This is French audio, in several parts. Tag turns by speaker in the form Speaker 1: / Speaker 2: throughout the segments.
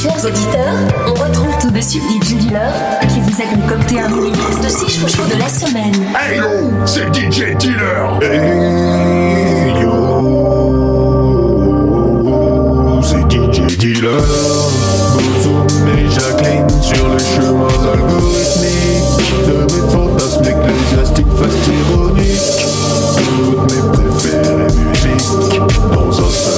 Speaker 1: Chers auditeurs, on retrouve tout de suite DJ Dealer qui vous a concocté un mini mix de 6 chouchous de la semaine.
Speaker 2: Hey yo, c'est DJ Dealer.
Speaker 3: Hey yo, c'est DJ Dealer. Bozoum et Jacqueline sur les chemins algorithmiques. De mes fantasmes ecclésiastiques fastironiques. Toutes mes préférées musiques dans un seul.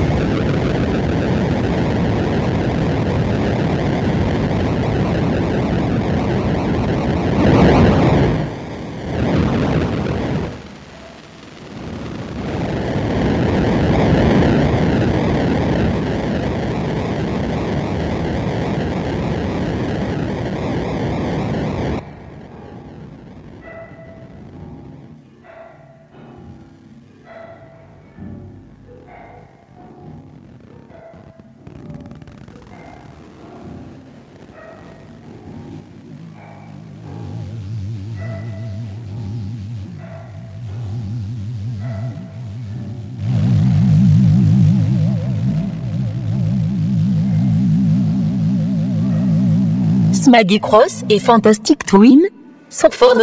Speaker 1: Smaggy Cross et Fantastic Twin sont fort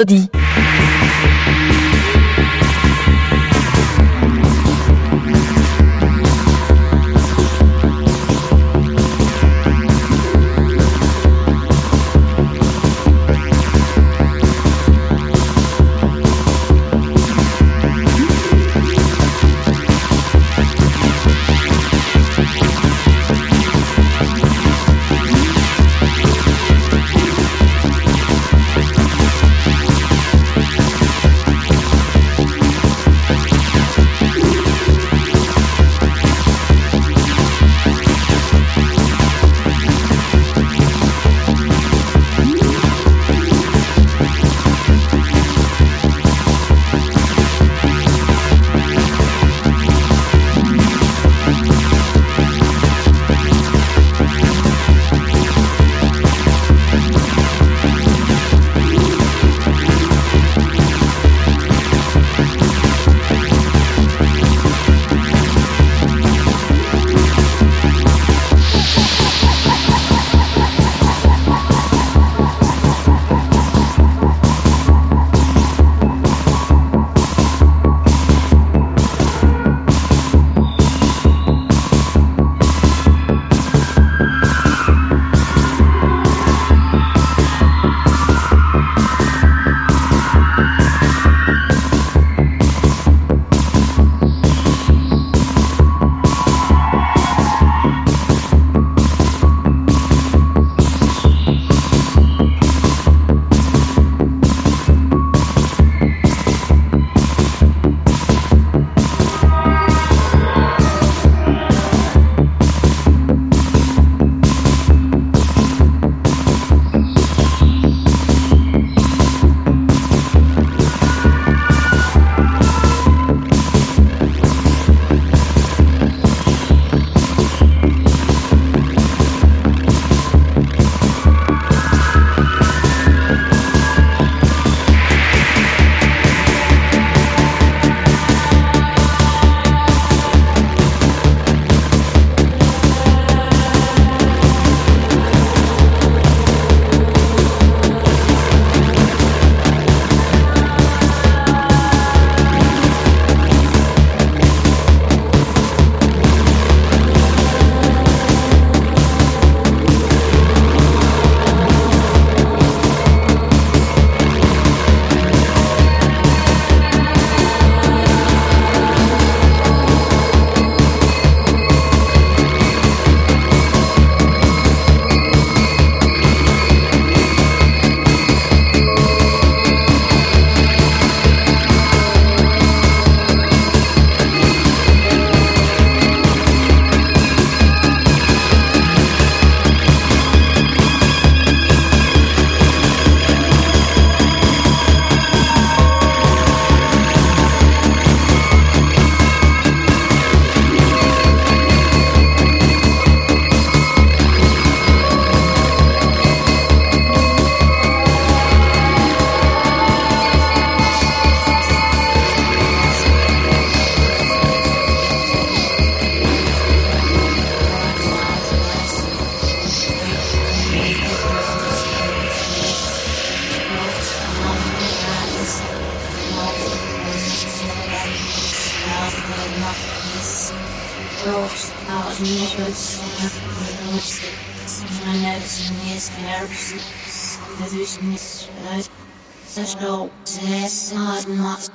Speaker 4: No, I'm not, I'm not,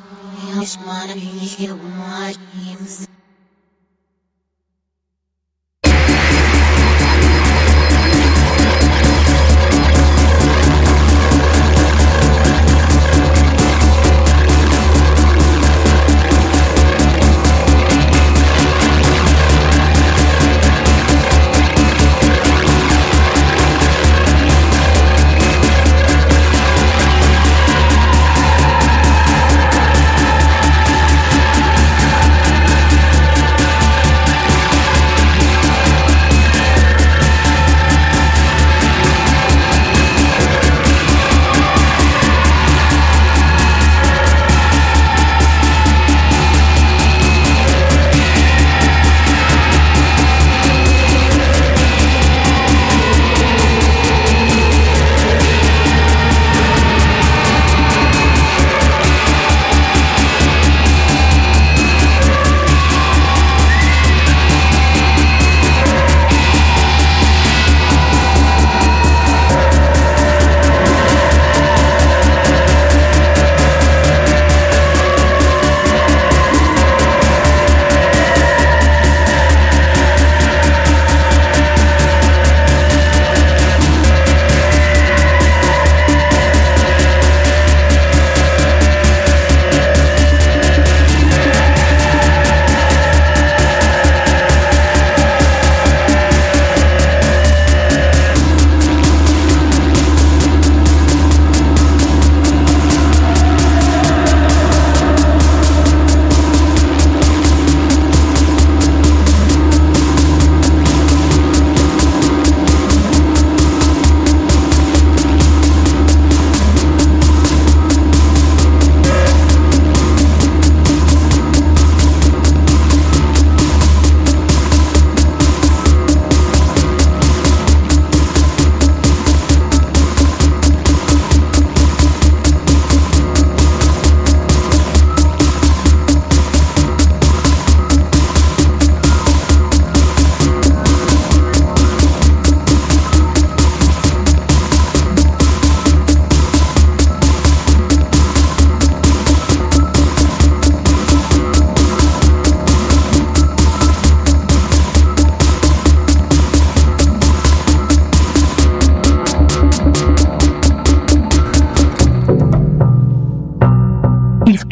Speaker 4: I'm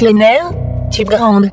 Speaker 1: Kleiner, tu grande.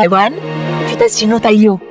Speaker 4: 台湾，私の太陽。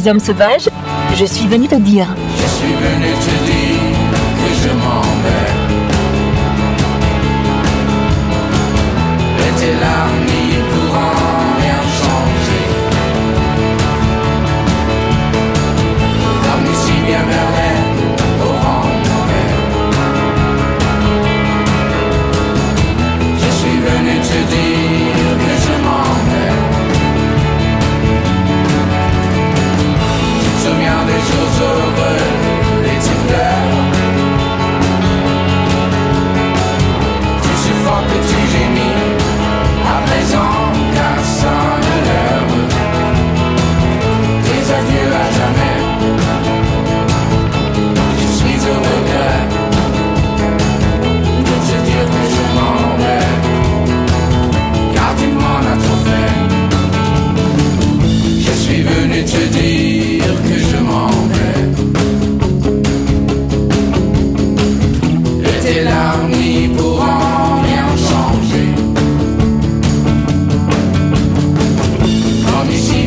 Speaker 4: les hommes sauvages, je suis venue te dire.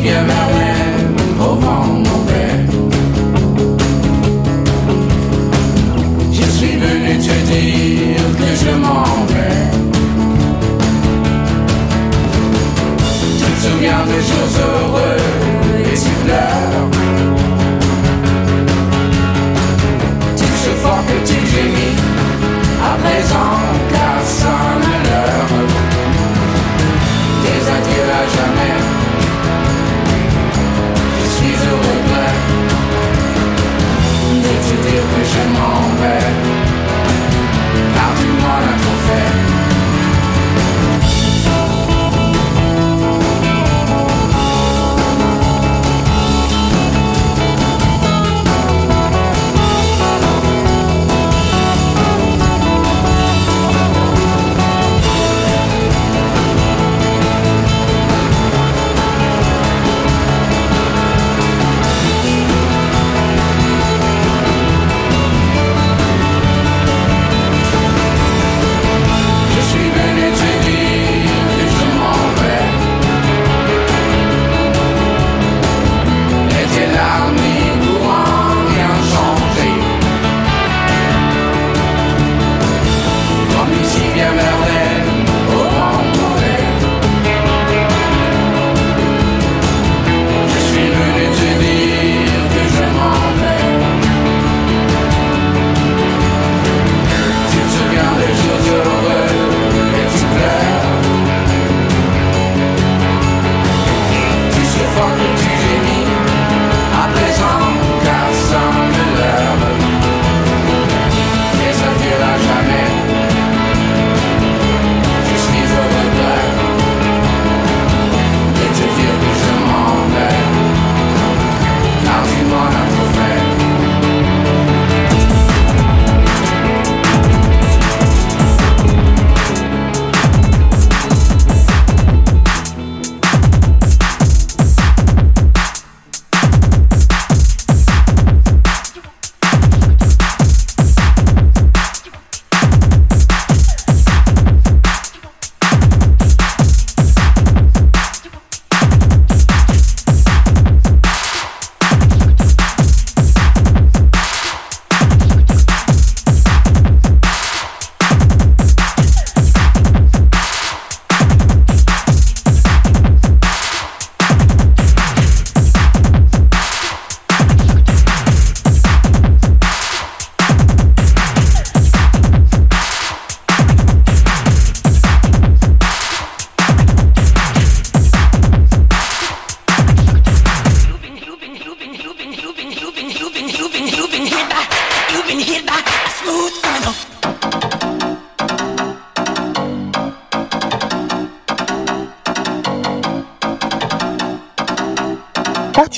Speaker 4: your
Speaker 1: eyes.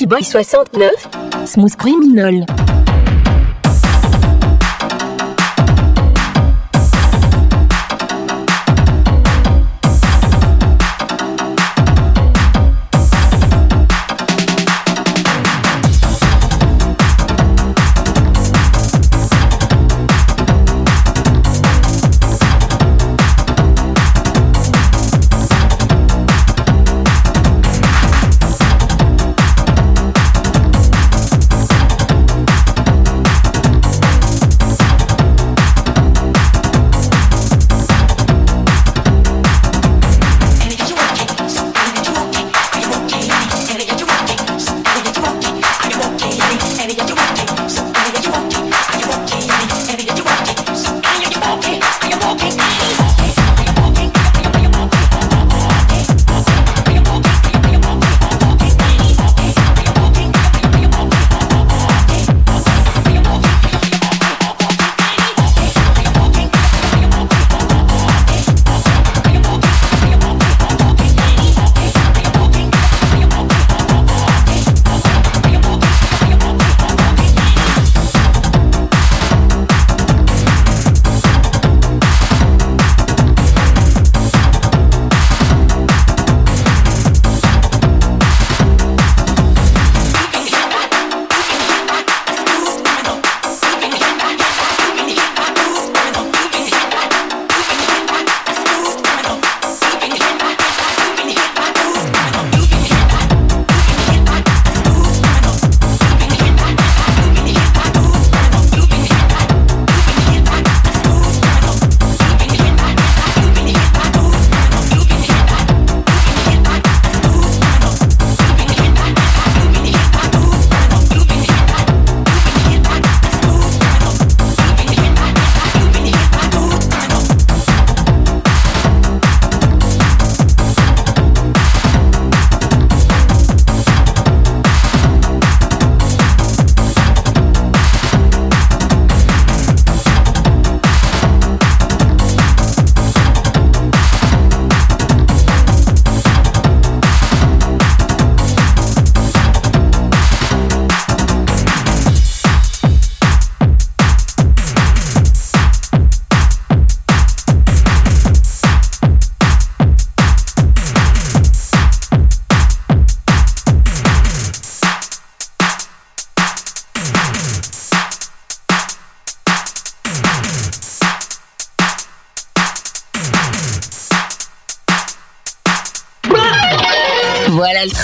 Speaker 1: Boy 69, Smooth Criminal.